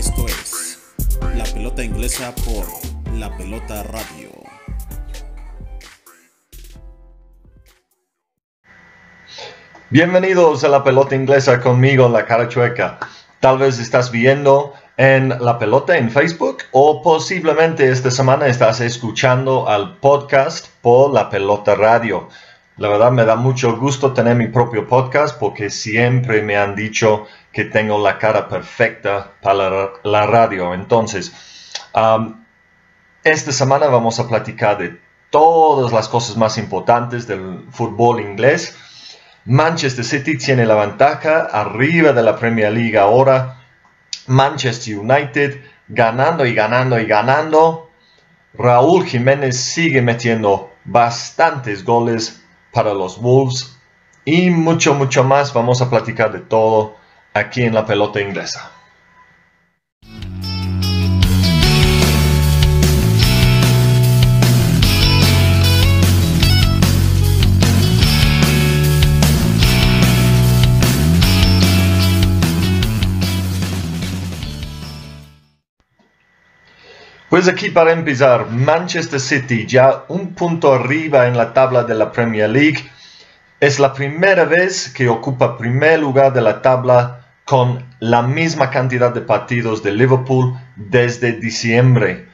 Esto es La Pelota Inglesa por La Pelota Radio. Bienvenidos a La Pelota Inglesa conmigo, La Cara Chueca. Tal vez estás viendo en La Pelota en Facebook o posiblemente esta semana estás escuchando al podcast por La Pelota Radio. La verdad me da mucho gusto tener mi propio podcast porque siempre me han dicho que tengo la cara perfecta para la, radio. Entonces, esta semana vamos a platicar de todas las cosas más importantes del fútbol inglés. Manchester City tiene la ventaja arriba de la Premier League ahora. Manchester United ganando y ganando y ganando. Raúl Jiménez sigue metiendo bastantes goles para los Wolves y mucho, mucho más. Vamos a platicar de todo aquí en la pelota inglesa. Pues aquí para empezar, Manchester City ya un punto arriba en la tabla de la Premier League. Es la primera vez que ocupa primer lugar de la tabla con la misma cantidad de partidos de Liverpool desde diciembre.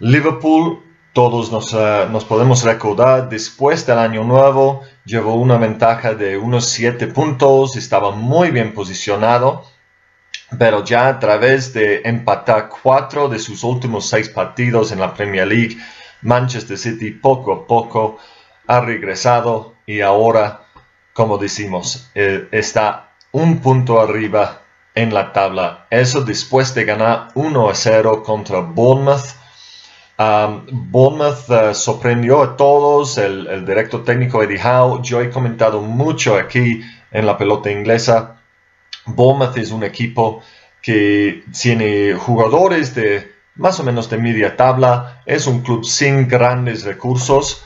Liverpool, todos nos, eh, nos podemos recordar, después del año nuevo, llevó una ventaja de unos 7 puntos, estaba muy bien posicionado pero ya a través de empatar cuatro de sus últimos seis partidos en la Premier League, Manchester City poco a poco ha regresado y ahora, como decimos, eh, está un punto arriba en la tabla. Eso después de ganar 1 a 0 contra Bournemouth. Um, Bournemouth uh, sorprendió a todos, el, el director técnico Eddie Howe. Yo he comentado mucho aquí en la pelota inglesa Bournemouth es un equipo que tiene jugadores de más o menos de media tabla, es un club sin grandes recursos,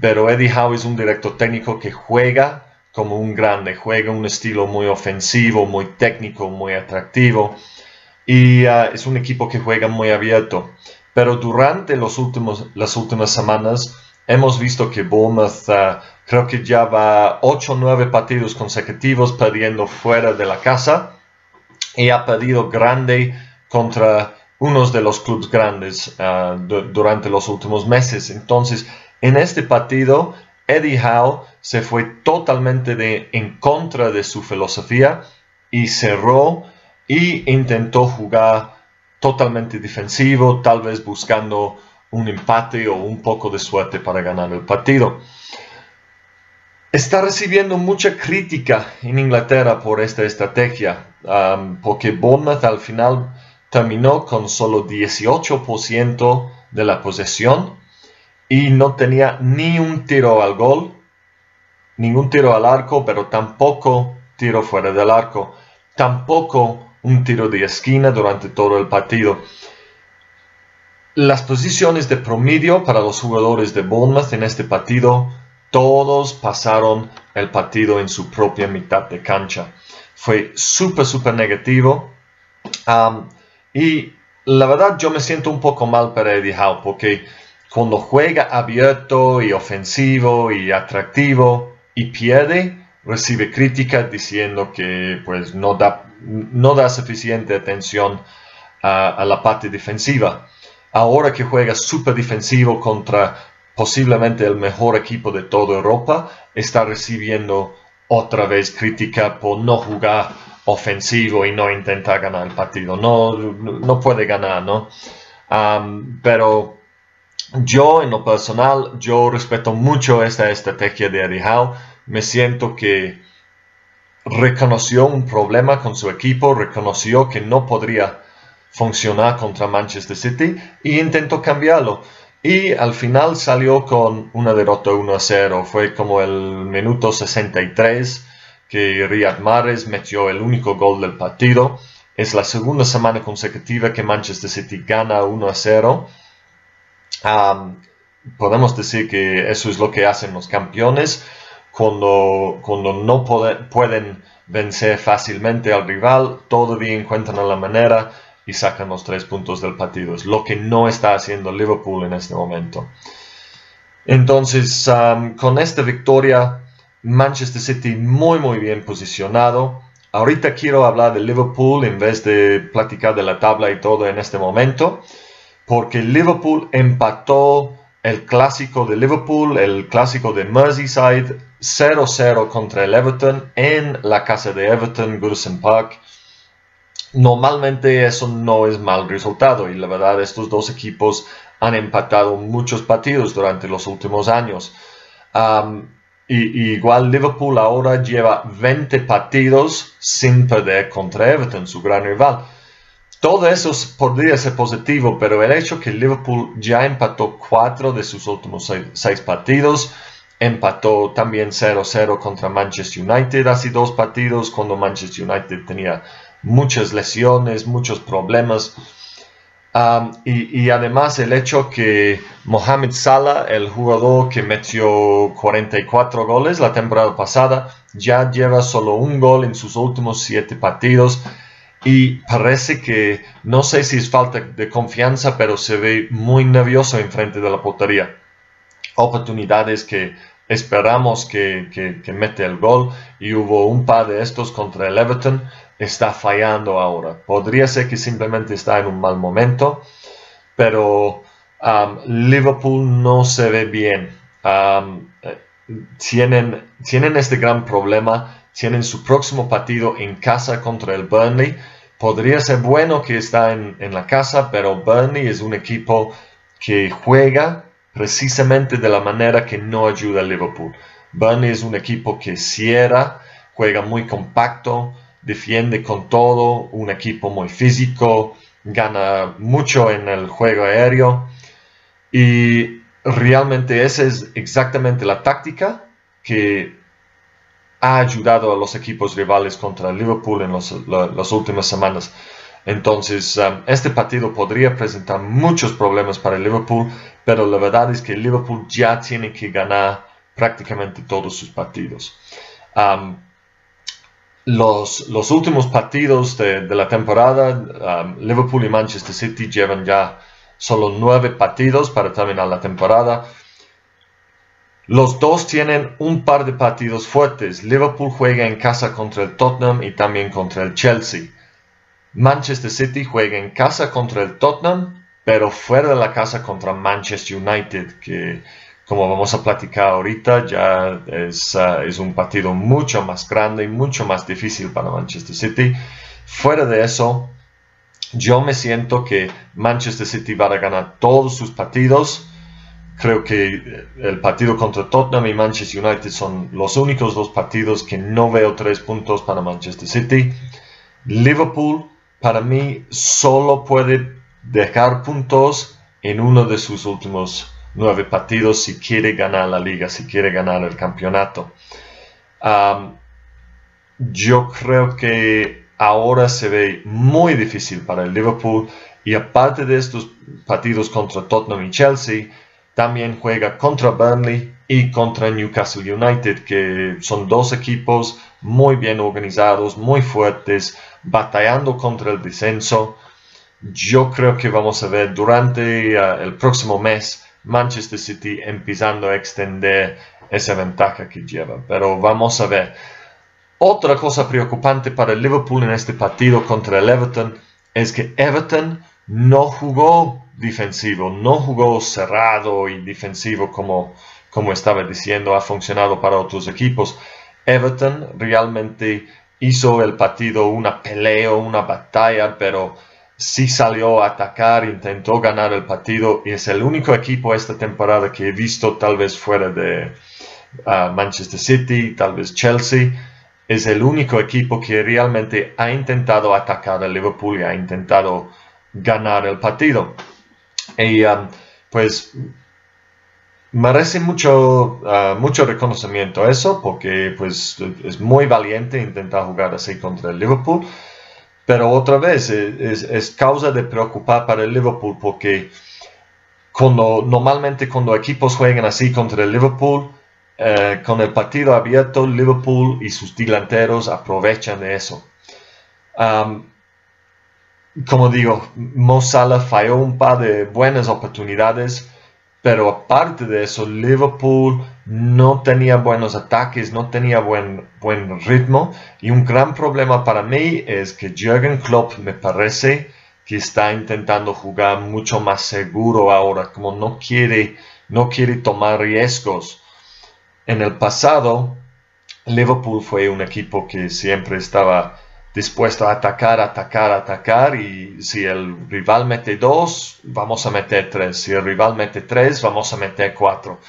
pero Eddie Howe es un director técnico que juega como un grande, juega un estilo muy ofensivo, muy técnico, muy atractivo y uh, es un equipo que juega muy abierto. Pero durante los últimos, las últimas semanas hemos visto que Bournemouth uh, creo que ya va 8 o 9 partidos consecutivos perdiendo fuera de la casa y ha perdido grande contra unos de los clubes grandes uh, durante los últimos meses. Entonces, en este partido, Eddie Howe se fue totalmente de, en contra de su filosofía y cerró y intentó jugar totalmente defensivo, tal vez buscando un empate o un poco de suerte para ganar el partido está recibiendo mucha crítica en Inglaterra por esta estrategia, porque Bournemouth al final terminó con solo 18% de la posesión y no tenía ni un tiro al gol, ningún tiro al arco, pero tampoco tiro fuera del arco, tampoco un tiro de esquina durante todo el partido. Las posiciones de promedio para los jugadores de Bournemouth en este partido todos pasaron el partido en su propia mitad de cancha. Fue súper, súper negativo. y la verdad yo me siento un poco mal para Eddie Howe porque cuando juega abierto y ofensivo y atractivo y pierde, recibe crítica diciendo que pues no da, no da suficiente atención a, a la parte defensiva. Ahora que juega súper defensivo contra posiblemente el mejor equipo de toda Europa, está recibiendo otra vez crítica por no jugar ofensivo y no intentar ganar el partido. No, no puede ganar, ¿no? pero yo, en lo personal, yo respeto mucho esta estrategia de Eddie Howe. Me siento que reconoció un problema con su equipo, reconoció que no podría funcionar contra Manchester City y intentó cambiarlo. Y al final salió con una derrota 1 a 0. Fue como el minuto 63 que Riyad Mahrez metió el único gol del partido. Es la segunda semana consecutiva que Manchester City gana 1 a 0. podemos decir que eso es lo que hacen los campeones cuando, cuando no pueden vencer fácilmente al rival, todavía encuentran la manera y sacan los tres puntos del partido. Es lo que no está haciendo Liverpool en este momento. Entonces, con esta victoria, Manchester City muy muy bien posicionado. Ahorita quiero hablar de Liverpool en vez de platicar de la tabla y todo en este momento, porque Liverpool empató el clásico de Liverpool, el clásico de Merseyside, 0-0 contra el Everton en la casa de Everton, Goodison Park. Normalmente eso no es mal resultado y la verdad estos dos equipos han empatado muchos partidos durante los últimos años. y, igual Liverpool ahora lleva 20 partidos sin perder contra Everton, su gran rival. Todo eso podría ser positivo, pero el hecho que Liverpool ya empató cuatro de sus últimos seis, partidos, empató también 0-0 contra Manchester United hace dos partidos, cuando Manchester United tenía muchas lesiones, muchos problemas. y, además el hecho que Mohamed Salah, el jugador que metió 44 goles la temporada pasada, ya lleva solo un gol en sus últimos siete partidos y parece que no sé si es falta de confianza, pero se ve muy nervioso enfrente de la portería. Oportunidades que esperamos que, que, mete el gol y hubo un par de estos contra el Everton, está fallando ahora. Podría ser que simplemente está en un mal momento, pero um, Liverpool no se ve bien. Um, eh, tienen, tienen este gran problema tienen su próximo partido en casa contra el Burnley. Podría ser bueno que está en, la casa, pero Burnley es un equipo que juega precisamente de la manera que no ayuda a Liverpool. Burnley es un equipo que cierra, juega muy compacto, defiende con todo, un equipo muy físico, gana mucho en el juego aéreo y realmente esa es exactamente la táctica que ha ayudado a los equipos rivales contra Liverpool en las últimas semanas. Entonces, um, este partido podría presentar muchos problemas para Liverpool, pero la verdad es que Liverpool ya tiene que ganar prácticamente todos sus partidos. Um, los, últimos partidos de, la temporada, um, Liverpool y Manchester City llevan ya solo nueve partidos para terminar la temporada. Los dos tienen un par de partidos fuertes. Liverpool juega en casa contra el Tottenham y también contra el Chelsea. Manchester City juega en casa contra el Tottenham, pero fuera de la casa contra Manchester United, que como vamos a platicar ahorita ya es, uh, es un partido mucho más grande y mucho más difícil para Manchester City. Fuera de eso, yo me siento que Manchester City va a ganar todos sus partidos Creo que el partido contra Tottenham y Manchester United son los únicos dos partidos que no veo tres puntos para Manchester City. Liverpool, para mí, solo puede dejar puntos en uno de sus últimos nueve partidos si quiere ganar la liga, si quiere ganar el campeonato. yo creo que ahora se ve muy difícil para el Liverpool y aparte de estos partidos contra Tottenham y Chelsea, también juega contra Burnley y contra Newcastle United, que son dos equipos muy bien organizados, muy fuertes, batallando contra el descenso. Yo creo que vamos a ver durante uh, el próximo mes Manchester City empezando a extender esa ventaja que lleva. Pero vamos a ver. Otra cosa preocupante para el Liverpool en este partido contra el Everton es que Everton no jugó defensivo, no jugó cerrado y defensivo como, como estaba diciendo, ha funcionado para otros equipos. Everton realmente hizo el partido una pelea, una batalla, pero sí salió a atacar, intentó ganar el partido y es el único equipo esta temporada que he visto tal vez fuera de ah, Manchester City, tal vez Chelsea. Es el único equipo que realmente ha intentado atacar al Liverpool y ha intentado ganar el partido. Y um, pues merece mucho, uh, mucho reconocimiento eso, porque pues es muy valiente intentar jugar así contra el Liverpool. Pero otra vez es, causa de preocupar para el Liverpool, porque cuando, normalmente cuando equipos juegan así contra el Liverpool, eh, con el partido abierto, Liverpool y sus delanteros aprovechan de eso. Um, como digo, Mo Salah falló un par de buenas oportunidades, pero aparte de eso, Liverpool no tenía buenos ataques, no tenía buen, buen ritmo. Y un gran problema para mí es que Jürgen Klopp me parece que está intentando jugar mucho más seguro ahora, como no quiere, no quiere tomar riesgos. En el pasado, Liverpool fue un equipo que siempre estaba dispuesto a atacar, atacar, atacar y si el rival mete dos, vamos a meter tres. Si el rival mete tres, vamos a meter cuatro.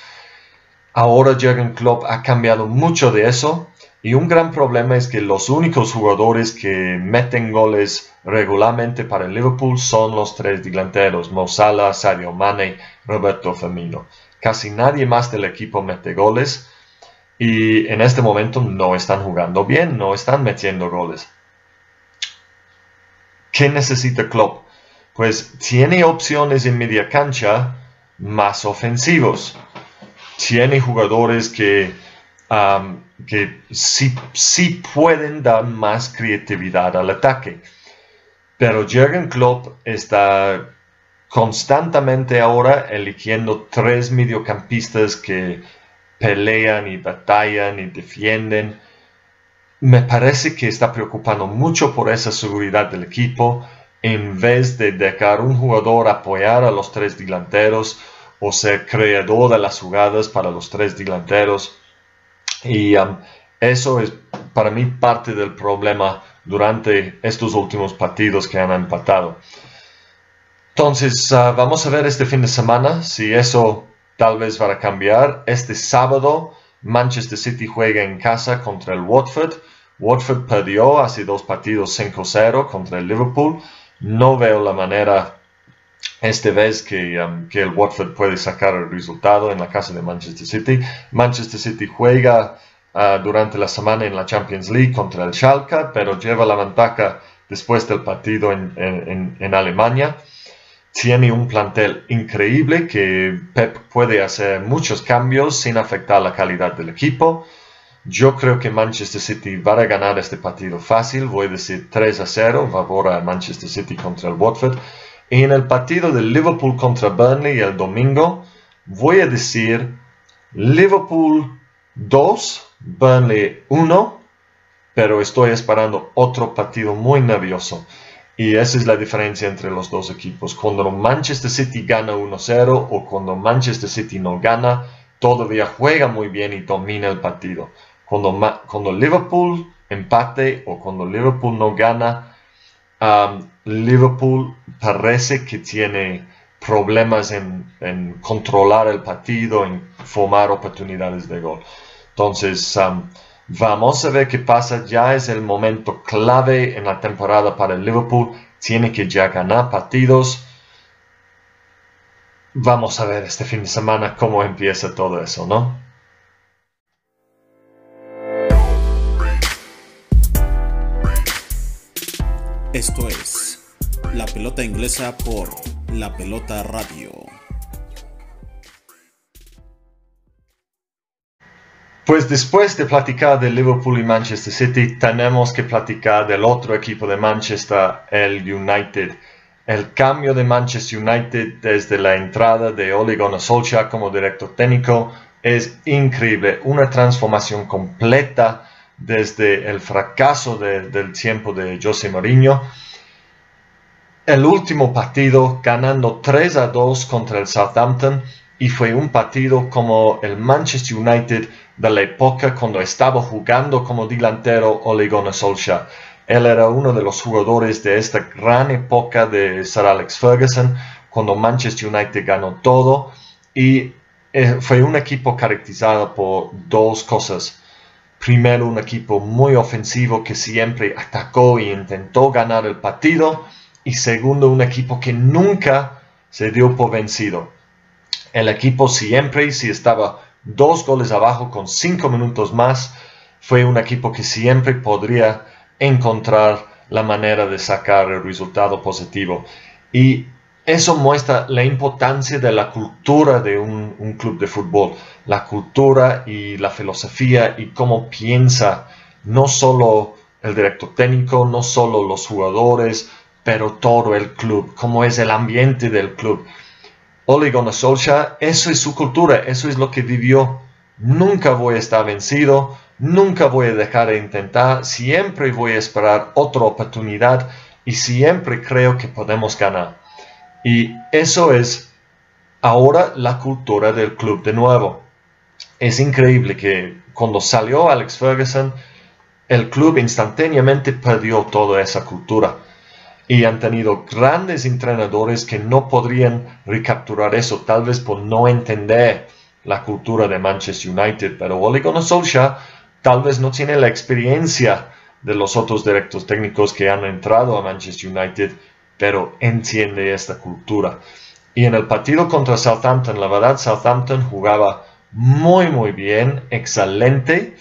Ahora Jürgen Klopp ha cambiado mucho de eso y un gran problema es que los únicos jugadores que meten goles regularmente para el Liverpool son los tres delanteros, Mo Salah, Sadio Mane, Roberto Firmino. Casi nadie más del equipo mete goles y en este momento no están jugando bien, no están metiendo goles. ¿Qué necesita Klopp? Pues tiene opciones en media cancha más ofensivos. Tiene jugadores que, que sí, sí pueden dar más creatividad al ataque. Pero Jürgen Klopp está constantemente ahora eligiendo tres mediocampistas que pelean y batallan y defienden me parece que está preocupando mucho por esa seguridad del equipo en vez de dejar un jugador apoyar a los tres delanteros o ser creador de las jugadas para los tres delanteros. Y um, eso es para mí parte del problema durante estos últimos partidos que han empatado. Entonces, uh, vamos a ver este fin de semana si eso tal vez va a cambiar. Este sábado, Manchester City juega en casa contra el Watford. Watford perdió hace dos partidos 5-0 contra el Liverpool. No veo la manera esta vez que, um, que, el Watford puede sacar el resultado en la casa de Manchester City. Manchester City juega uh, durante la semana en la Champions League contra el Schalke, pero lleva la ventaja después del partido en Alemania. Tiene un plantel increíble que Pep puede hacer muchos cambios sin afectar la calidad del equipo. Yo creo que Manchester City va a ganar este partido fácil. Voy a decir 3 a 0 favor a Manchester City contra el Watford. Y en el partido de Liverpool contra Burnley el domingo, voy a decir Liverpool 2, Burnley 1. Pero estoy esperando otro partido muy nervioso. Y esa es la diferencia entre los dos equipos. Cuando Manchester City gana 1-0 o cuando Manchester City no gana, todavía juega muy bien y domina el partido. Cuando, Liverpool empate o cuando Liverpool no gana, um, Liverpool parece que tiene problemas en, controlar el partido, en formar oportunidades de gol. Entonces, um, vamos a ver qué pasa. Ya es el momento clave en la temporada para el Liverpool. Tiene que ya ganar partidos. Vamos a ver este fin de semana cómo empieza todo eso, ¿no? Esto es La Pelota Inglesa por La Pelota Radio. Pues después de platicar de Liverpool y Manchester City, tenemos que platicar del otro equipo de Manchester, el United. El cambio de Manchester United desde la entrada de Ole Gunnar Solskjaer como director técnico es increíble, una transformación completa desde el fracaso del tiempo de José Mourinho. El último partido ganando 3 a 2 contra el Southampton y fue un partido como el Manchester United de la época cuando estaba jugando como delantero Ole Gunnar Solskjaer. Él era uno de los jugadores de esta gran época de Sir Alex Ferguson, cuando Manchester United ganó todo y eh, fue un equipo caracterizado por dos cosas primero un equipo muy ofensivo que siempre atacó e intentó ganar el partido y segundo un equipo que nunca se dio por vencido. El equipo siempre, si estaba dos goles abajo con cinco minutos más, fue un equipo que siempre podría encontrar la manera de sacar el resultado positivo. Y eso muestra la importancia de la cultura de un, club de fútbol, la cultura y la filosofía y cómo piensa no solo el director técnico, no solo los jugadores, pero todo el club, cómo es el ambiente del club. Ole Gunnar eso es su cultura, eso es lo que vivió. Nunca voy a estar vencido, nunca voy a dejar de intentar, siempre voy a esperar otra oportunidad y siempre creo que podemos ganar. Y eso es ahora la cultura del club de nuevo. Es increíble que cuando salió Alex Ferguson, el club instantáneamente perdió toda esa cultura. Y han tenido grandes entrenadores que no podrían recapturar eso, tal vez por no entender la cultura de Manchester United. Pero Ole Gunnar Solskjaer tal vez no tiene la experiencia de los otros directos técnicos que han entrado a Manchester United, pero entiende esta cultura. Y en el partido contra Southampton, la verdad, Southampton jugaba muy, muy bien, excelente.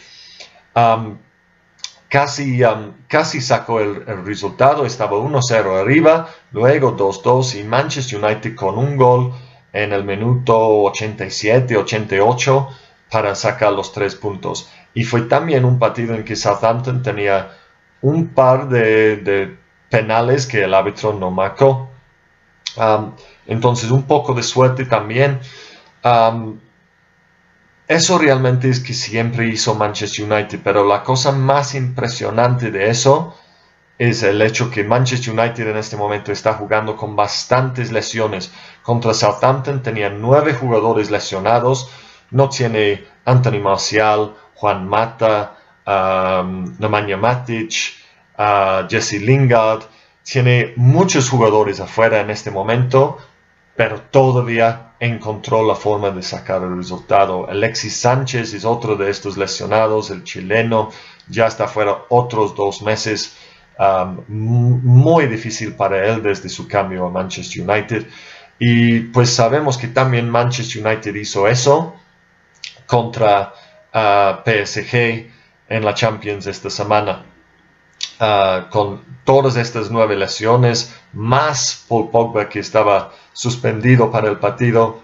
casi, casi sacó el, resultado, estaba 1-0 arriba, luego 2-2 y Manchester United con un gol en el minuto 87-88 para sacar los tres puntos. Y fue también un partido en que Southampton tenía un par de, penales que el árbitro no marcó. entonces un poco de suerte también. Eso realmente es que siempre hizo Manchester United, pero la cosa más impresionante de eso es el hecho que Manchester United en este momento está jugando con bastantes lesiones. Contra Southampton tenía nueve jugadores lesionados, no tiene Anthony Marcial, Juan Mata, um, Nemanja Matic, uh, Jesse Lingard. Tiene muchos jugadores afuera en este momento, pero todavía encontró la forma de sacar el resultado. Alexis Sánchez es otro de estos lesionados, el chileno, ya está fuera otros dos meses. Muy difícil para él desde su cambio a Manchester United. Y pues sabemos que también Manchester United hizo eso contra a PSG en la Champions esta semana. Ah, con todas estas nueve lesiones, más Paul Pogba que estaba suspendido para el partido.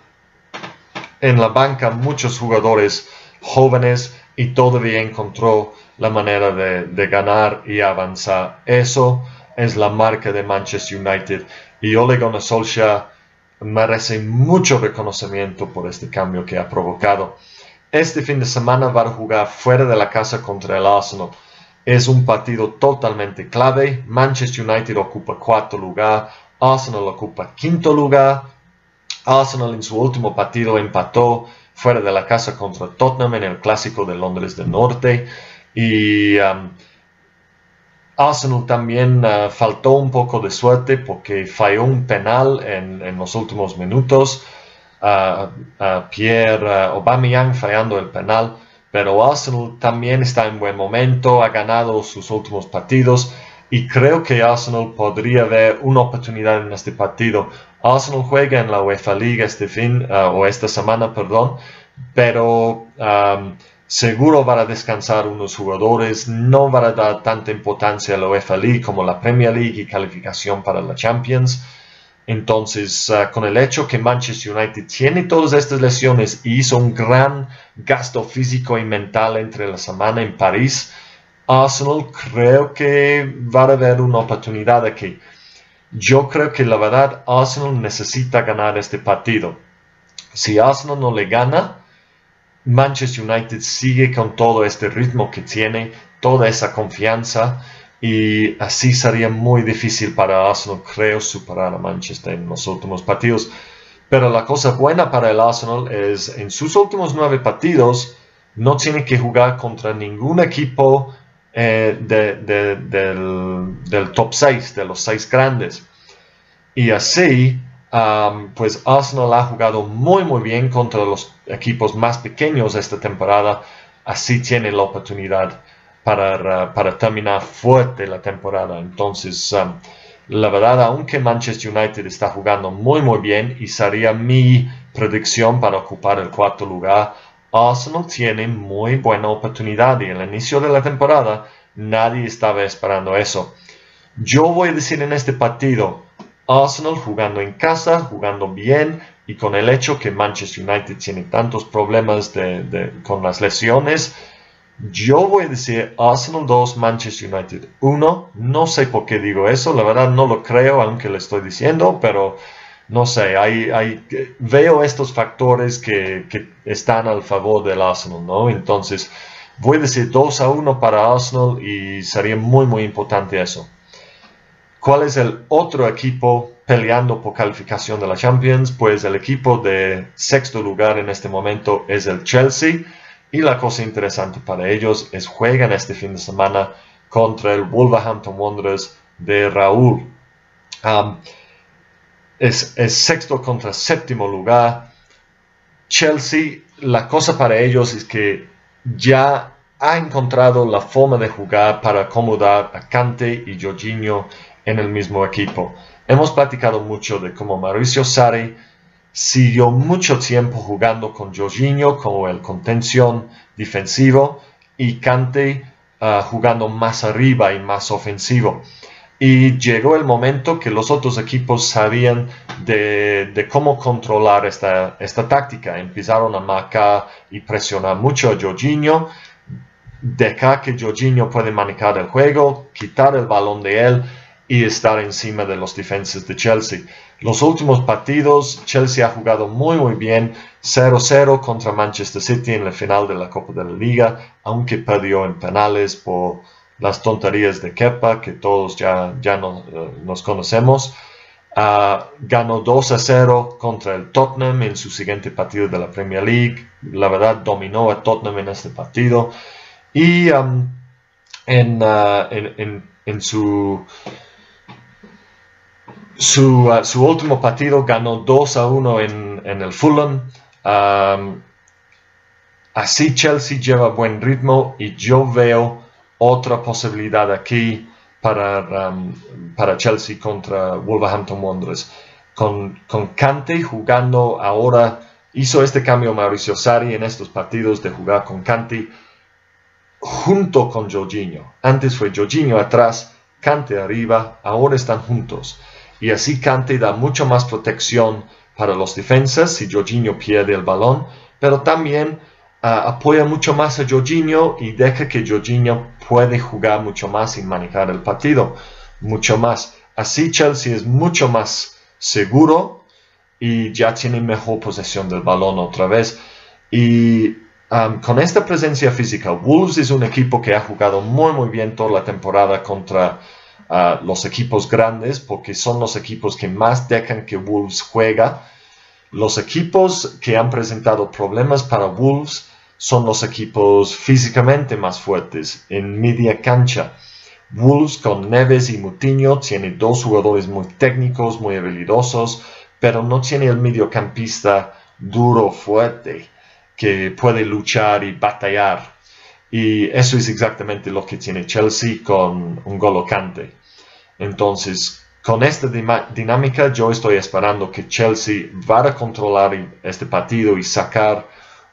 En la banca muchos jugadores jóvenes y todavía encontró la manera de, ganar y avanzar. Eso es la marca de Manchester United y Ole Gunnar Solskjaer merece mucho reconocimiento por este cambio que ha provocado. Este fin de semana va a jugar fuera de la casa contra el Arsenal. Es un partido totalmente clave. Manchester United ocupa cuarto lugar, Arsenal ocupa quinto lugar. Arsenal en su último partido empató fuera de la casa contra Tottenham en el clásico de Londres del Norte. Y um, Arsenal también uh, faltó un poco de suerte porque falló un penal en, los últimos minutos a, Pierre Aubameyang fallando el penal, pero Arsenal también está en buen momento, ha ganado sus últimos partidos y creo que Arsenal podría ver una oportunidad en este partido. Arsenal juega en la UEFA League este fin o esta semana, perdón, pero seguro van a descansar unos jugadores, no van a dar tanta importancia a la UEFA League como la Premier League y calificación para la Champions. Entonces, ah, con el hecho que Manchester United tiene todas estas lesiones y hizo un gran gasto físico y mental entre la semana en París, Arsenal creo que va a haber una oportunidad aquí. Yo creo que la verdad Arsenal necesita ganar este partido. Si Arsenal no le gana, Manchester United sigue con todo este ritmo que tiene, toda esa confianza y así sería muy difícil para Arsenal, creo, superar a Manchester en los últimos partidos. Pero la cosa buena para el Arsenal es en sus últimos nueve partidos no tiene que jugar contra ningún equipo eh, del, top 6, de los seis grandes. Y así, pues Arsenal ha jugado muy muy bien contra los equipos más pequeños esta temporada. Así tiene la oportunidad para, terminar fuerte la temporada. Entonces, um, la verdad, aunque Manchester United está jugando muy muy bien y sería mi predicción para ocupar el cuarto lugar, Arsenal tiene muy buena oportunidad y en el inicio de la temporada nadie estaba esperando eso. Yo voy a decir en este partido, Arsenal jugando en casa, jugando bien y con el hecho que Manchester United tiene tantos problemas con las lesiones, Yo voy a decir Arsenal 2, Manchester United 1. No sé por qué digo eso, la verdad no lo creo, aunque lo estoy diciendo, pero no sé, hay, hay, veo estos factores que, que, están al favor del Arsenal, ¿no? Entonces, voy a decir 2 a 1 para Arsenal y sería muy, muy importante eso. ¿Cuál es el otro equipo peleando por calificación de la Champions? Pues el equipo de sexto lugar en este momento es el Chelsea. Y la cosa interesante para ellos es juegan este fin de semana contra el Wolverhampton Wanderers de Raúl. es, sexto contra séptimo lugar. Chelsea, la cosa para ellos es que ya ha encontrado la forma de jugar para acomodar a Kante y Jorginho en el mismo equipo. Hemos platicado mucho de cómo Mauricio Sarri siguió mucho tiempo jugando con Jorginho como el contención defensivo y Kante uh, jugando más arriba y más ofensivo. Y llegó el momento que los otros equipos sabían de, de cómo controlar esta, esta, táctica. Empezaron a marcar y presionar mucho a Jorginho, dejar que Jorginho puede manejar el juego, quitar el balón de él y estar encima de los defensas de Chelsea. Los últimos partidos, Chelsea ha jugado muy muy bien, 0-0 contra Manchester City en la final de la Copa de la Liga, aunque perdió en penales por las tonterías de Kepa, que todos ya, ya no, uh, nos conocemos. Uh, ganó 2 0 contra el Tottenham en su siguiente partido de la Premier League. La verdad, dominó a Tottenham en este partido. Y en, uh, en, en, en, su su, uh, su, último partido ganó 2 a 1 en, en el Fulham. Um, así Chelsea lleva buen ritmo y yo veo otra posibilidad aquí para, para Chelsea contra Wolverhampton Wanderers. Con, con Kante jugando ahora, hizo este cambio Mauricio Sarri en estos partidos de jugar con Kante junto con Jorginho. Antes fue Jorginho atrás, Kante arriba, ahora están juntos y así Kante da mucho más protección para los defensas si Jorginho pierde el balón, pero también uh, apoya mucho más a Jorginho y deja que Jorginho puede jugar mucho más y manejar el partido mucho más. Así Chelsea es mucho más seguro y ya tiene mejor posesión del balón otra vez. Y um, con esta presencia física, Wolves es un equipo que ha jugado muy muy bien toda la temporada contra los equipos grandes porque son los equipos que más dejan que Wolves juega. Los equipos que han presentado problemas para Wolves son los equipos físicamente más fuertes en media cancha. Wolves con Neves y Mutiño tiene dos jugadores muy técnicos, muy habilidosos, pero no tiene el mediocampista duro, fuerte, que puede luchar y batallar. Y eso es exactamente lo que tiene Chelsea con un golocante. Entonces, con esta dinámica yo estoy esperando que Chelsea va a controlar este partido y sacar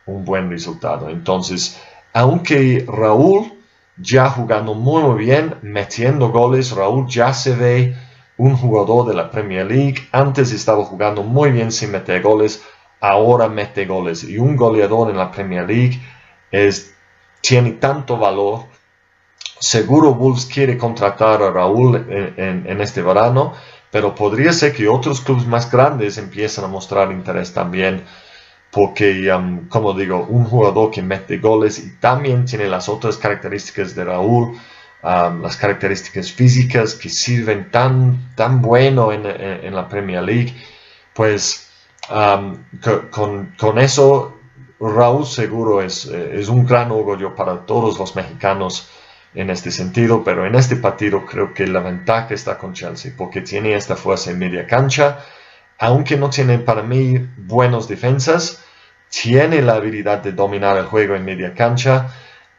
un buen resultado. Entonces, aunque Raúl ya jugando muy, muy bien, metiendo goles, Raúl ya se ve un jugador de la Premier League. Antes estaba jugando muy bien sin meter goles, ahora mete goles. Y un goleador en la Premier League es, tiene tanto valor Seguro Wolves quiere contratar a Raúl en, este verano, pero podría ser que otros clubes más grandes empiecen a mostrar interés también, porque, um, como digo, un jugador que mete goles y también tiene las otras características de Raúl, um, las características físicas que sirven tan, tan bueno en, la Premier League, pues um, con, con, eso Raúl seguro es, es un gran orgullo para todos los mexicanos en este sentido, pero en este partido creo que la ventaja está con Chelsea porque tiene esta fuerza en media cancha, aunque no tiene para mí buenos defensas, tiene la habilidad de dominar el juego en media cancha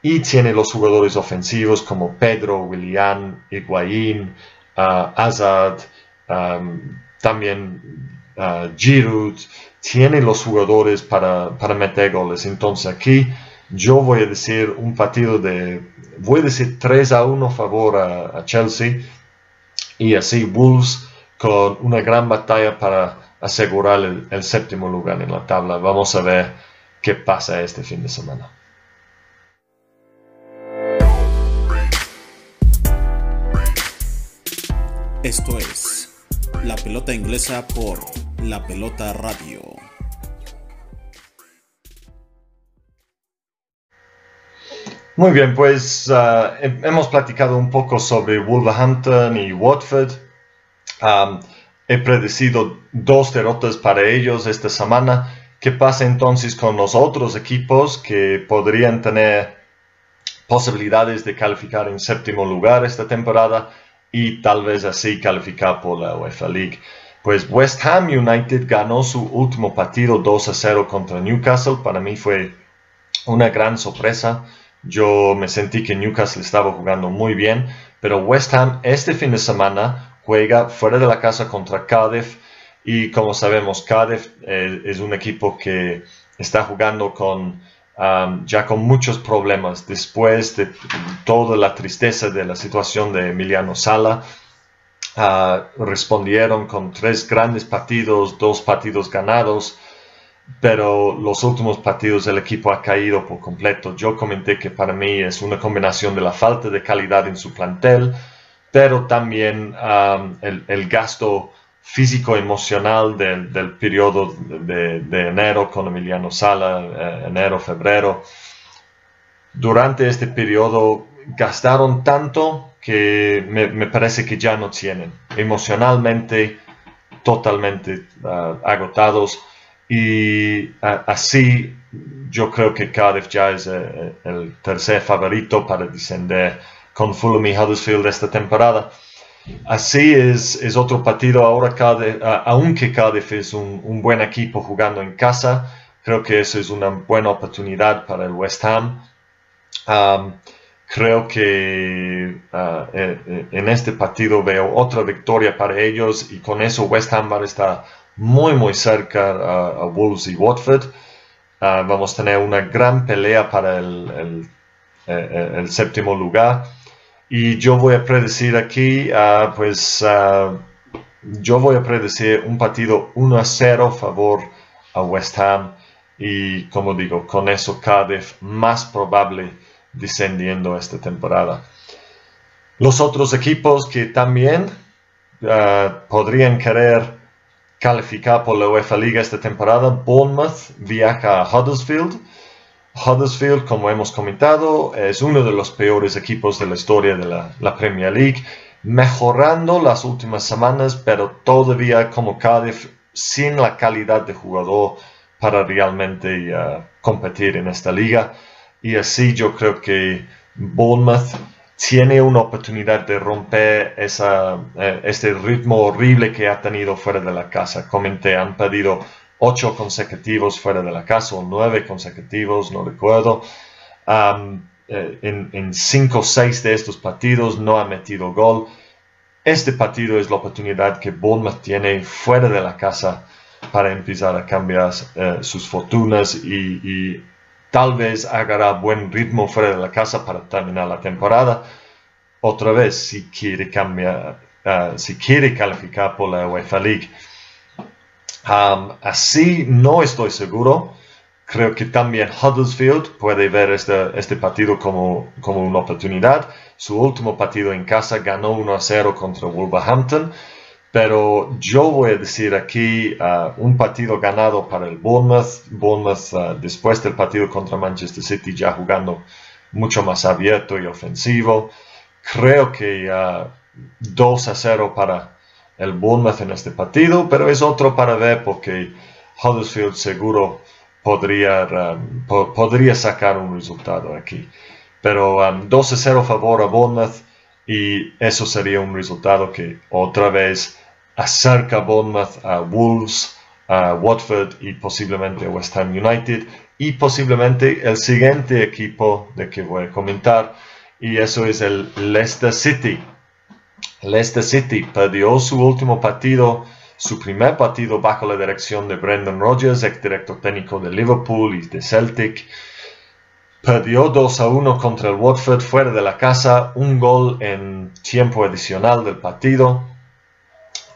y tiene los jugadores ofensivos como Pedro, William, Higuaín, uh, Azad, um, también uh, Giroud, tiene los jugadores para, para meter goles. Entonces aquí yo voy a decir un partido de, voy a decir 3 a 1 favor a, Chelsea y así Wolves con una gran batalla para asegurar el, el, séptimo lugar en la tabla. Vamos a ver qué pasa este fin de semana. Esto es la Pelota Inglesa por La Pelota Radio. Muy bien, pues uh, hemos platicado un poco sobre Wolverhampton y Watford. He predecido dos derrotas para ellos esta semana. ¿Qué pasa entonces con los otros equipos que podrían tener posibilidades de calificar en séptimo lugar esta temporada y tal vez así calificar por la UEFA League? Pues West Ham United ganó su último partido 2 a 0 contra Newcastle. Para mí fue una gran sorpresa. Yo me sentí que Newcastle estaba jugando muy bien, pero West Ham este fin de semana juega fuera de la casa contra Cardiff y como sabemos Cardiff eh, es un equipo que está jugando con um, ya con muchos problemas después de toda la tristeza de la situación de Emiliano Sala. Uh, respondieron con tres grandes partidos, dos partidos ganados, pero los últimos partidos el equipo ha caído por completo. Yo comenté que para mí es una combinación de la falta de calidad en su plantel, pero también um, el, gasto físico-emocional del, del, periodo de, enero con Emiliano Sala, eh, enero, febrero. Durante este periodo gastaron tanto que me, parece que ya no tienen emocionalmente totalmente uh, agotados y así yo creo que Cardiff ya es eh, el tercer favorito para descender con Fulham y Huddersfield esta temporada. Así es, es otro partido ahora, aunque Cardiff es un, buen equipo jugando en casa, creo que eso es una buena oportunidad para el West Ham. creo que ah, eh, eh, en este partido veo otra victoria para ellos y con eso West Ham va a estar muy muy cerca a, Wolves y Watford. Ah, vamos a tener una gran pelea para el, el, séptimo lugar. Y yo voy a predecir aquí, ah, pues ah, yo voy a predecir un partido 1 a 0 a favor a West Ham. Y como digo, con eso Cardiff más probable descendiendo esta temporada. Los otros equipos que también podrían querer calificar por la UEFA Liga esta temporada, Bournemouth viaja a Huddersfield. Huddersfield, como hemos comentado, es uno de los peores equipos de la historia de la, Premier League, mejorando las últimas semanas, pero todavía como Cardiff sin la calidad de jugador para realmente uh, competir en esta liga. Y así yo creo que Bournemouth tiene una oportunidad de romper esa, eh, este ritmo horrible que ha tenido fuera de la casa. Comenté, han perdido ocho consecutivos fuera de la casa o nueve consecutivos, no recuerdo. Eh, en, en, cinco o seis de estos partidos no ha metido gol. Este partido es la oportunidad que Bournemouth tiene fuera de la casa para empezar a cambiar eh, sus fortunas y, y tal vez agarra buen ritmo fuera de la casa para terminar la temporada. Otra vez, si quiere cambiar, ah, si quiere calificar por la UEFA League. Así no estoy seguro. Creo que también Huddersfield puede ver este, este partido como, como una oportunidad. Su último partido en casa ganó 1 a 0 contra Wolverhampton pero yo voy a decir aquí uh, un partido ganado para el Bournemouth. Bournemouth uh, después del partido contra Manchester City ya jugando mucho más abierto y ofensivo. Creo que 2 uh, a 0 para el Bournemouth en este partido, pero es otro para ver porque Huddersfield seguro podría, um, podría sacar un resultado aquí. Pero 2 a 0 favor a Bournemouth y eso sería un resultado que otra vez acerca Bournemouth a Wolves, a Watford y posiblemente a West Ham United y posiblemente el siguiente equipo de que voy a comentar y eso es el Leicester City. Leicester City perdió su último partido, su primer partido bajo la dirección de Brendan Rodgers, ex director técnico de Liverpool y de Celtic. Perdió 2 a 1 contra el Watford fuera de la casa, un gol en tiempo adicional del partido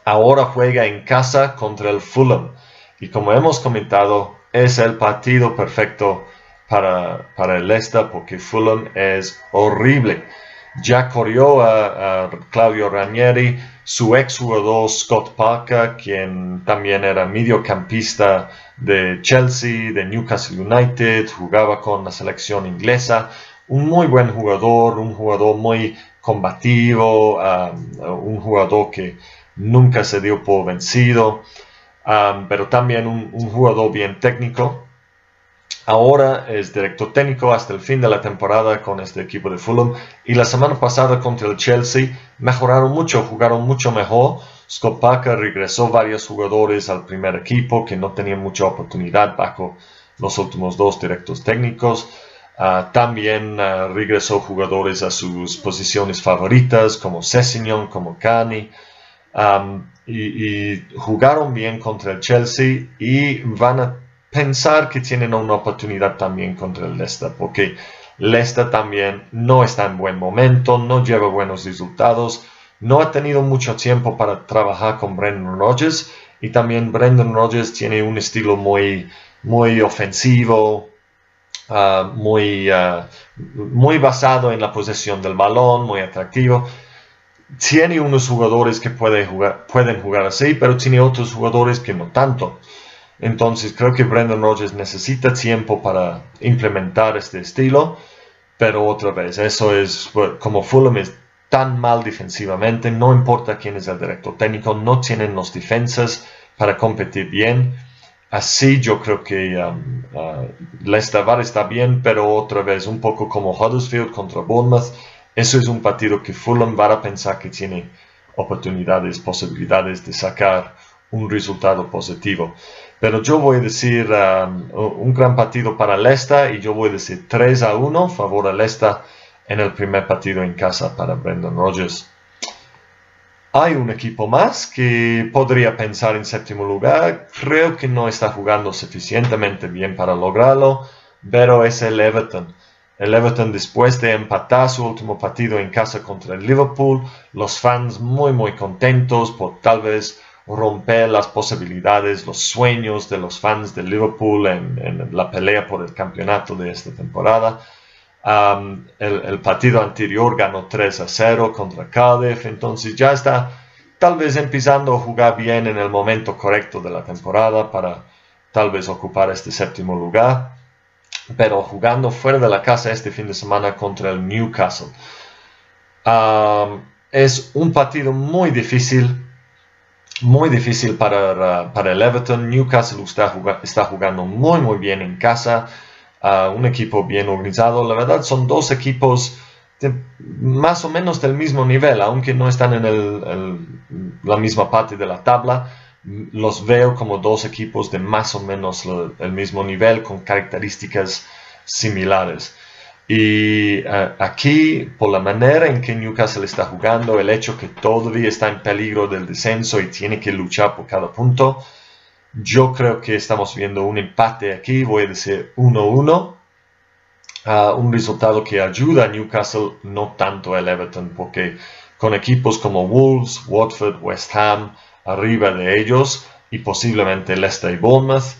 ahora juega en casa contra el Fulham. Y como hemos comentado, es el partido perfecto para, para el Leicester porque Fulham es horrible. Ya corrió a, Claudio Ranieri, su ex jugador Scott Parker, quien también era mediocampista de Chelsea, de Newcastle United, jugaba con la selección inglesa, un muy buen jugador, un jugador muy combativo, um, un jugador que nunca se dio por vencido, um, pero también un jugador bien técnico. Ahora es director técnico hasta el fin de la temporada con este equipo de Fulham. Y la semana pasada contra el Chelsea mejoraron mucho, jugaron mucho mejor. Scott Parker regresó varios jugadores al primer equipo que no tenían mucha oportunidad bajo los últimos dos directos técnicos. Ah, también ah, regresó jugadores a sus posiciones favoritas como Sessignon, como Cani. y, y jugaron bien contra el Chelsea y van a pensar que tienen una oportunidad también contra el Leicester, porque Leicester también no está en buen momento, no lleva buenos resultados, no ha tenido mucho tiempo para trabajar con Brendan Rodgers y también Brendan Rodgers tiene un estilo muy, muy ofensivo, ah, muy, ah, muy basado en la posesión del balón, muy atractivo. Tiene unos jugadores que pueden jugar así, pero tiene otros jugadores que no tanto. Entonces creo que Brendan Rodgers necesita tiempo para implementar este estilo, pero otra vez, eso es como Fulham es tan mal defensivamente, no importa quién es el director técnico, no tienen los defensas para competir bien. Así yo creo que um, uh, estar bien, pero otra vez un poco como Huddersfield contra Bournemouth, eso es un partido que Fulham va a pensar que tiene oportunidades, posibilidades de sacar un resultado positivo. Pero yo voy a decir um, un gran partido para Leicester y yo voy a decir 3 a 1 favor a Leicester en el primer partido en casa para Brendan Rodgers. Hay un equipo más que podría pensar en séptimo lugar. Creo que no está jugando suficientemente bien para lograrlo, pero es el Everton. El Everton después de empatar su último partido en casa contra el Liverpool, los fans muy muy contentos por tal vez romper las posibilidades, los sueños de los fans de Liverpool en, la pelea por el campeonato de esta temporada. el, partido anterior ganó 3 a 0 contra Cardiff, entonces ya está tal vez empezando a jugar bien en el momento correcto de la temporada para tal vez ocupar este séptimo lugar, pero jugando fuera de la casa este fin de semana contra el Newcastle. es un partido muy difícil muy difícil para, para el Everton. Newcastle está, está, jugando muy, muy bien en casa. Un equipo bien organizado. La verdad, son dos equipos más o menos del mismo nivel, aunque no están en el, la misma parte de la tabla. Los veo como dos equipos de más o menos el mismo nivel, con características similares. Y eh, aquí, por la manera en que Newcastle está jugando, el hecho que todavía está en peligro del descenso y tiene que luchar por cada punto, yo creo que estamos viendo un empate aquí, voy a decir 1-1. Ah, un resultado que ayuda a Newcastle, no tanto al Everton, porque con equipos como Wolves, Watford, West Ham, arriba de ellos, y posiblemente Leicester y Bournemouth,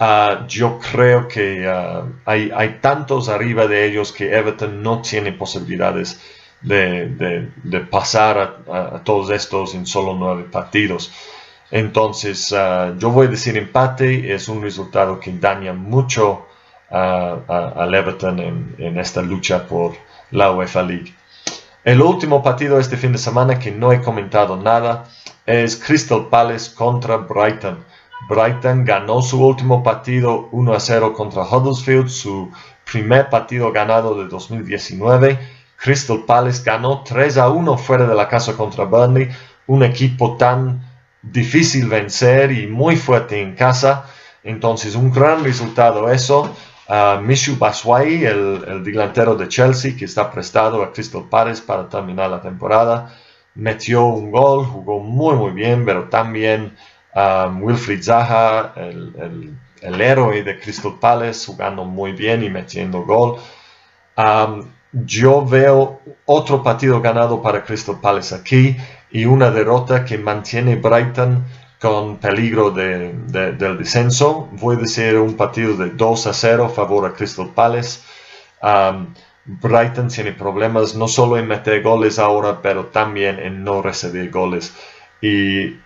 Ah, yo creo que ah, hay, tantos arriba de ellos que Everton no tiene posibilidades de, de, pasar a, todos estos en solo nueve partidos. Entonces, ah, yo voy a decir empate, es un resultado que daña mucho al Everton en, en esta lucha por la UEFA League. El último partido este fin de semana que no he comentado nada es Crystal Palace contra Brighton. Brighton ganó su último partido 1 a 0 contra Huddersfield, su primer partido ganado de 2019. Crystal Palace ganó 3 a 1 fuera de la casa contra Burnley, un equipo tan difícil vencer y muy fuerte en casa. Entonces, un gran resultado eso. Uh, Mishu Baswai, el, delantero de Chelsea, que está prestado a Crystal Palace para terminar la temporada, metió un gol, jugó muy muy bien, pero también Um, Wilfried Zaha, el, héroe de Crystal Palace, jugando muy bien y metiendo gol. Yo veo otro partido ganado para Crystal Palace aquí y una derrota que mantiene Brighton con peligro de, del descenso. Voy a decir un partido de 2 a 0 a favor a Crystal Palace. Brighton tiene problemas no solo en meter goles ahora, pero también en no recibir goles. Y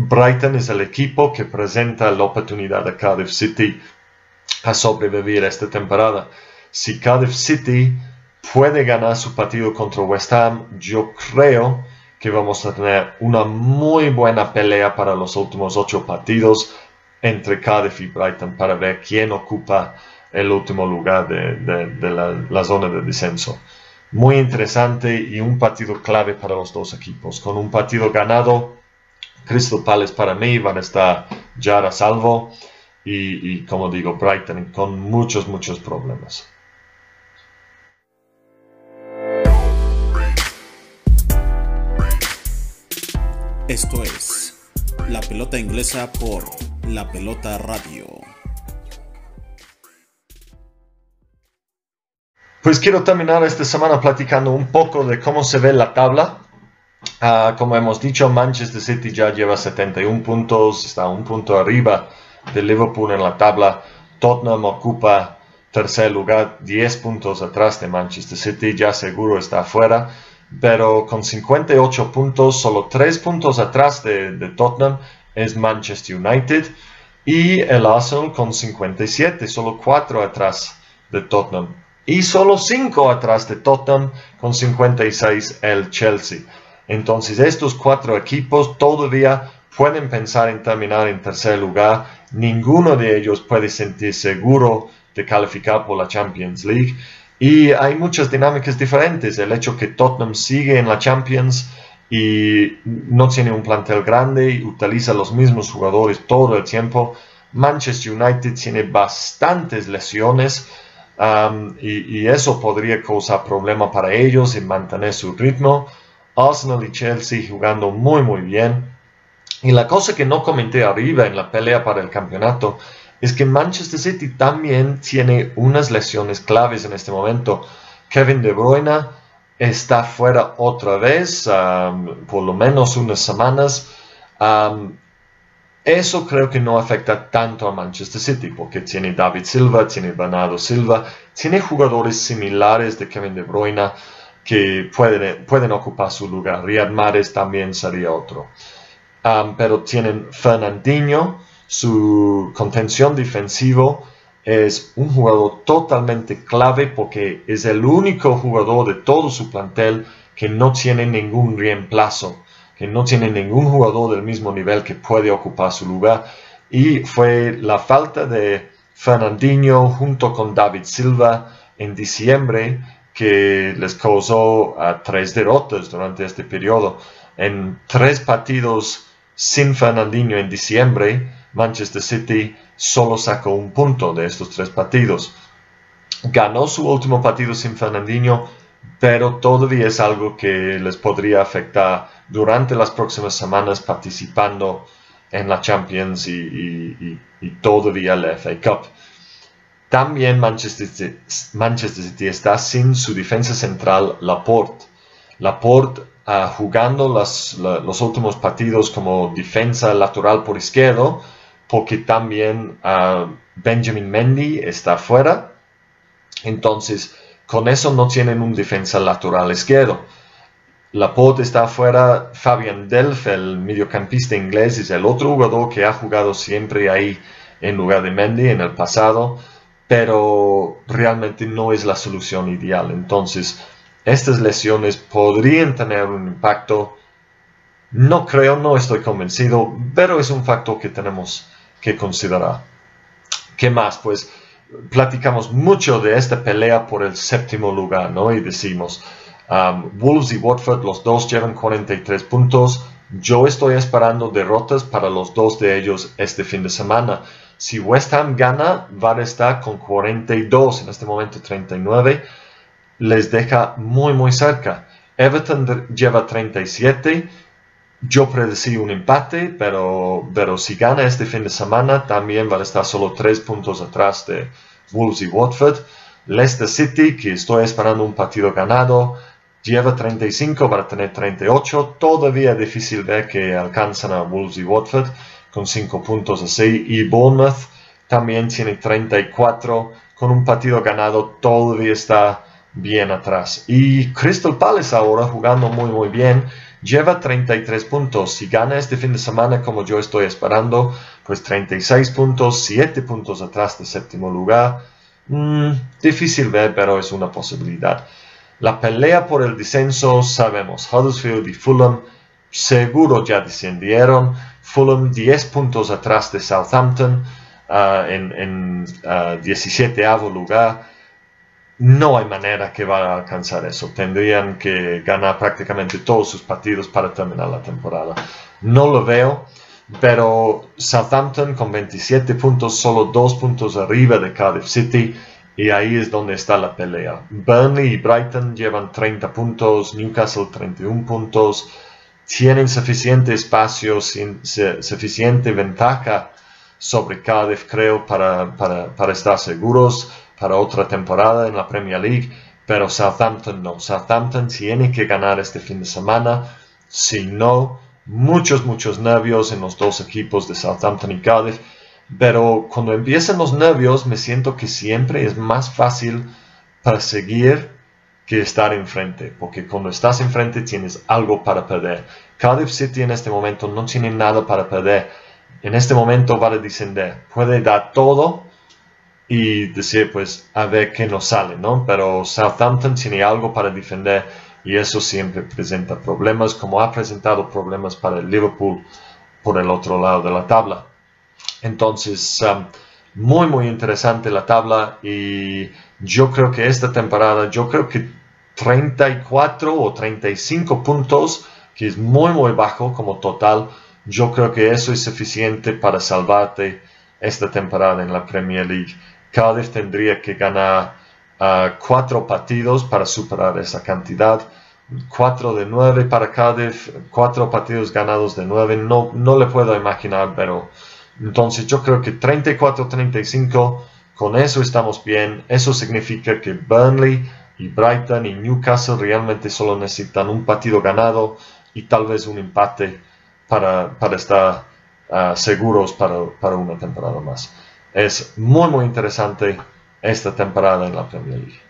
Brighton es el equipo que presenta la oportunidad a Cardiff City a sobrevivir esta temporada. Si Cardiff City puede ganar su partido contra West Ham, yo creo que vamos a tener una muy buena pelea para los últimos ocho partidos entre Cardiff y Brighton para ver quién ocupa el último lugar de, la, zona de descenso. Muy interesante y un partido clave para los dos equipos. Con un partido ganado, Crystal Palace para mí van a estar ya a salvo y, y como digo, Brighton con muchos, muchos problemas. Esto es La Pelota Inglesa por La Pelota Radio. Pues quiero terminar esta semana platicando un poco de cómo se ve la tabla. Ah, como hemos dicho, Manchester City ya lleva 71 puntos, está un punto arriba de Liverpool en la tabla. Tottenham ocupa tercer lugar, 10 puntos atrás de Manchester City, ya seguro está afuera pero con 58 puntos, solo 3 puntos atrás de, Tottenham es Manchester United y el Arsenal con 57, solo 4 atrás de Tottenham y solo 5 atrás de Tottenham con 56 el Chelsea. Entonces estos cuatro equipos todavía pueden pensar en terminar en tercer lugar. Ninguno de ellos puede sentir seguro de calificar por la Champions League. Y hay muchas dinámicas diferentes. El hecho que Tottenham sigue en la Champions y no tiene un plantel grande y utiliza los mismos jugadores todo el tiempo. Manchester United tiene bastantes lesiones um, y, eso podría causar problema para ellos en mantener su ritmo. Arsenal y Chelsea jugando muy muy bien. Y la cosa que no comenté arriba en la pelea para el campeonato es que Manchester City también tiene unas lesiones claves en este momento. Kevin De Bruyne está fuera otra vez, por lo menos unas semanas. Eso creo que no afecta tanto a Manchester City porque tiene David Silva, tiene Bernardo Silva, tiene jugadores similares de Kevin De Bruyne que pueden, pueden ocupar su lugar. Riyad Mahrez también sería otro. Um, pero tienen Fernandinho, su contención defensivo es un jugador totalmente clave porque es el único jugador de todo su plantel que no tiene ningún reemplazo, que no tiene ningún jugador del mismo nivel que puede ocupar su lugar. Y fue la falta de Fernandinho junto con David Silva en diciembre que les causó tres derrotas durante este periodo. En tres partidos sin Fernandinho en diciembre, Manchester City solo sacó un punto de estos tres partidos. Ganó su último partido sin Fernandinho, pero todavía es algo que les podría afectar durante las próximas semanas participando en la Champions y, todavía la FA Cup. También Manchester City, está sin su defensa central Laporte. Laporte uh, jugando los últimos partidos como defensa lateral por izquierdo, porque también ah, Benjamin Mendy está fuera. Entonces, con eso no tienen un defensa lateral izquierdo. Laporte está afuera, Fabian Delf, el mediocampista inglés, es el otro jugador que ha jugado siempre ahí en lugar de Mendy en el pasado, pero realmente no es la solución ideal. Entonces, estas lesiones podrían tener un impacto. No creo, no estoy convencido, pero es un factor que tenemos que considerar. ¿Qué más? Pues platicamos mucho de esta pelea por el séptimo lugar, ¿no? Y decimos, um, Wolves y Watford, los dos llevan 43 puntos. Yo estoy esperando derrotas para los dos de ellos este fin de semana. Si West Ham gana, van a estar con 42, en este momento 39. Les deja muy, muy cerca. Everton lleva 37 yo predecí un empate, pero, pero si gana este fin de semana, también va a estar solo tres puntos atrás de Wolves y Watford. Leicester City, que estoy esperando un partido ganado, lleva 35, va a tener 38. Todavía difícil ver que alcanzan a Wolves y Watford con 5 puntos así. Y Bournemouth también tiene 34. Con un partido ganado, todavía está bien atrás. Y Crystal Palace ahora jugando muy muy bien, lleva 33 puntos. Si gana este fin de semana como yo estoy esperando, pues 36 puntos, 7 puntos atrás de séptimo lugar. Mm, difícil ver, pero es una posibilidad. La pelea por el descenso, sabemos, Huddersfield y Fulham seguro ya descendieron. Fulham 10 puntos atrás de Southampton uh, en, 17 uh, lugar. No hay manera que va a alcanzar eso. Tendrían que ganar prácticamente todos sus partidos para terminar la temporada. No lo veo, pero Southampton con 27 puntos, solo 2 puntos arriba de Cardiff City y ahí es donde está la pelea. Burnley y Brighton llevan 30 puntos, Newcastle 31 puntos, tienen suficiente espacio, suficiente ventaja sobre Cardiff, creo, para, para, estar seguros para otra temporada en la Premier League, pero Southampton no. Southampton tiene que ganar este fin de semana, si no, muchos, muchos nervios en los dos equipos de Southampton y Cardiff. Pero cuando empiezan los nervios, me siento que siempre es más fácil perseguir que estar enfrente, porque cuando estás enfrente tienes algo para perder. Cardiff City en este momento no tiene nada para perder. En este momento va a descender. Puede dar todo y decir, pues, a ver qué nos sale, ¿no? Pero Southampton tiene algo para defender y eso siempre presenta problemas, como ha presentado problemas para el Liverpool por el otro lado de la tabla. Entonces, um, muy, muy interesante la tabla y yo creo que esta temporada, yo creo que 34 o 35 puntos, que es muy, muy bajo como total, yo creo que eso es suficiente para salvarte esta temporada en la Premier League. Cardiff tendría que ganar uh, cuatro partidos para superar esa cantidad. 4 de 9 para Cardiff, cuatro partidos ganados de 9, no, no le puedo imaginar, pero entonces yo creo que 34-35, con eso estamos bien. Eso significa que Burnley y Brighton y Newcastle realmente solo necesitan un partido ganado y tal vez un empate para, estar ah, seguros para, para, una temporada más. Es muy muy interesante esta temporada en la Premier League.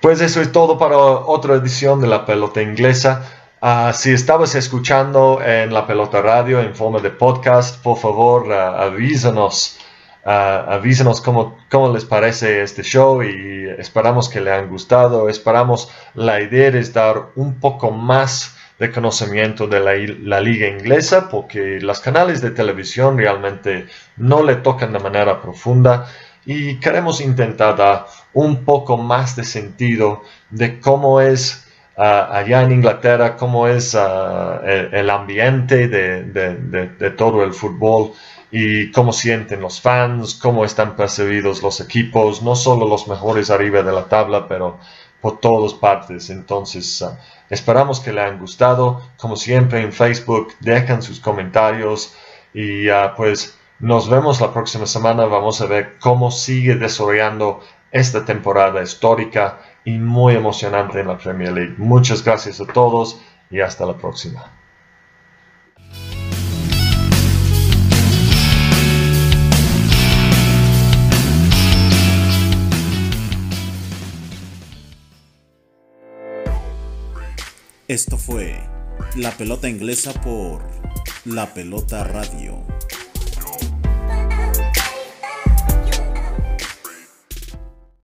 Pues eso es todo para otra edición de la pelota inglesa. Ah, si estabas escuchando en la pelota radio en forma de podcast, por favor uh, avísanos, uh, avísanos cómo, cómo, les parece este show y esperamos que le han gustado. Esperamos, la idea es dar un poco más de conocimiento de la, la liga inglesa porque los canales de televisión realmente no le tocan de manera profunda y queremos intentar dar un poco más de sentido de cómo es allá en Inglaterra, cómo es ah, el, ambiente de, todo el fútbol y cómo sienten los fans, cómo están percibidos los equipos, no solo los mejores arriba de la tabla, pero por todas partes. Entonces, ah, esperamos que le han gustado. Como siempre en Facebook, dejan sus comentarios y ah, pues nos vemos la próxima semana. Vamos a ver cómo sigue desarrollando esta temporada histórica y muy emocionante en la Premier League. Muchas gracias a todos y hasta la próxima. Esto fue La Pelota Inglesa por La Pelota Radio.